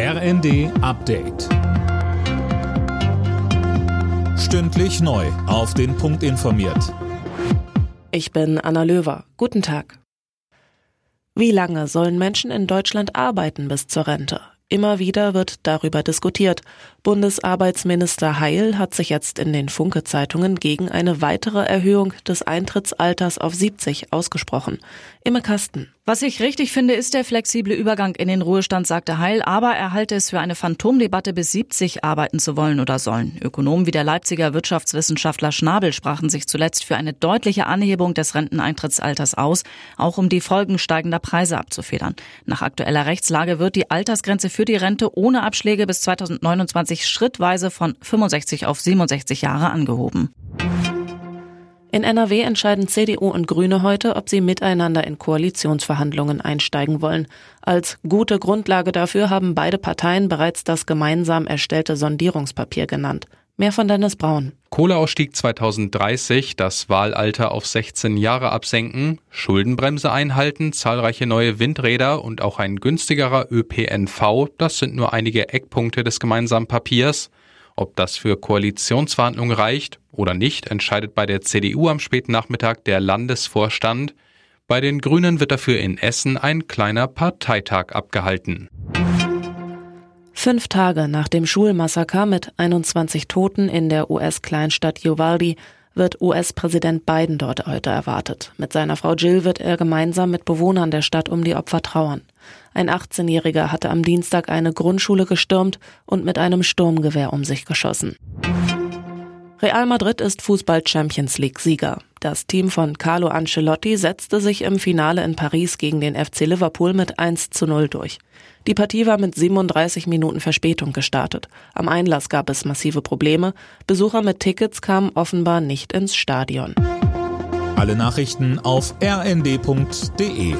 RND Update. Stündlich neu. Auf den Punkt informiert. Ich bin Anna Löwer. Guten Tag. Wie lange sollen Menschen in Deutschland arbeiten bis zur Rente? Immer wieder wird darüber diskutiert. Bundesarbeitsminister Heil hat sich jetzt in den Funke-Zeitungen gegen eine weitere Erhöhung des Eintrittsalters auf 70 ausgesprochen. Imme Kasten. Was ich richtig finde, ist der flexible Übergang in den Ruhestand, sagte Heil, aber er halte es für eine Phantomdebatte, bis 70 arbeiten zu wollen oder sollen. Ökonomen wie der Leipziger Wirtschaftswissenschaftler Schnabel sprachen sich zuletzt für eine deutliche Anhebung des Renteneintrittsalters aus, auch um die Folgen steigender Preise abzufedern. Nach aktueller Rechtslage wird die Altersgrenze für die Rente ohne Abschläge bis 2029 schrittweise von 65 auf 67 Jahre angehoben. In NRW entscheiden CDU und Grüne heute, ob sie miteinander in Koalitionsverhandlungen einsteigen wollen. Als gute Grundlage dafür haben beide Parteien bereits das gemeinsam erstellte Sondierungspapier genannt. Mehr von Dennis Braun. Kohleausstieg 2030, das Wahlalter auf 16 Jahre absenken, Schuldenbremse einhalten, zahlreiche neue Windräder und auch ein günstigerer ÖPNV, das sind nur einige Eckpunkte des gemeinsamen Papiers. Ob das für Koalitionsverhandlungen reicht oder nicht, entscheidet bei der CDU am späten Nachmittag der Landesvorstand. Bei den Grünen wird dafür in Essen ein kleiner Parteitag abgehalten. Fünf Tage nach dem Schulmassaker mit 21 Toten in der US-Kleinstadt Uvalde wird US-Präsident Biden dort heute erwartet. Mit seiner Frau Jill wird er gemeinsam mit Bewohnern der Stadt um die Opfer trauern. Ein 18-Jähriger hatte am Dienstag eine Grundschule gestürmt und mit einem Sturmgewehr um sich geschossen. Real Madrid ist Fußball Champions League Sieger. Das Team von Carlo Ancelotti setzte sich im Finale in Paris gegen den FC Liverpool mit 1 zu 0 durch. Die Partie war mit 37 Minuten Verspätung gestartet. Am Einlass gab es massive Probleme. Besucher mit Tickets kamen offenbar nicht ins Stadion. Alle Nachrichten auf rnd.de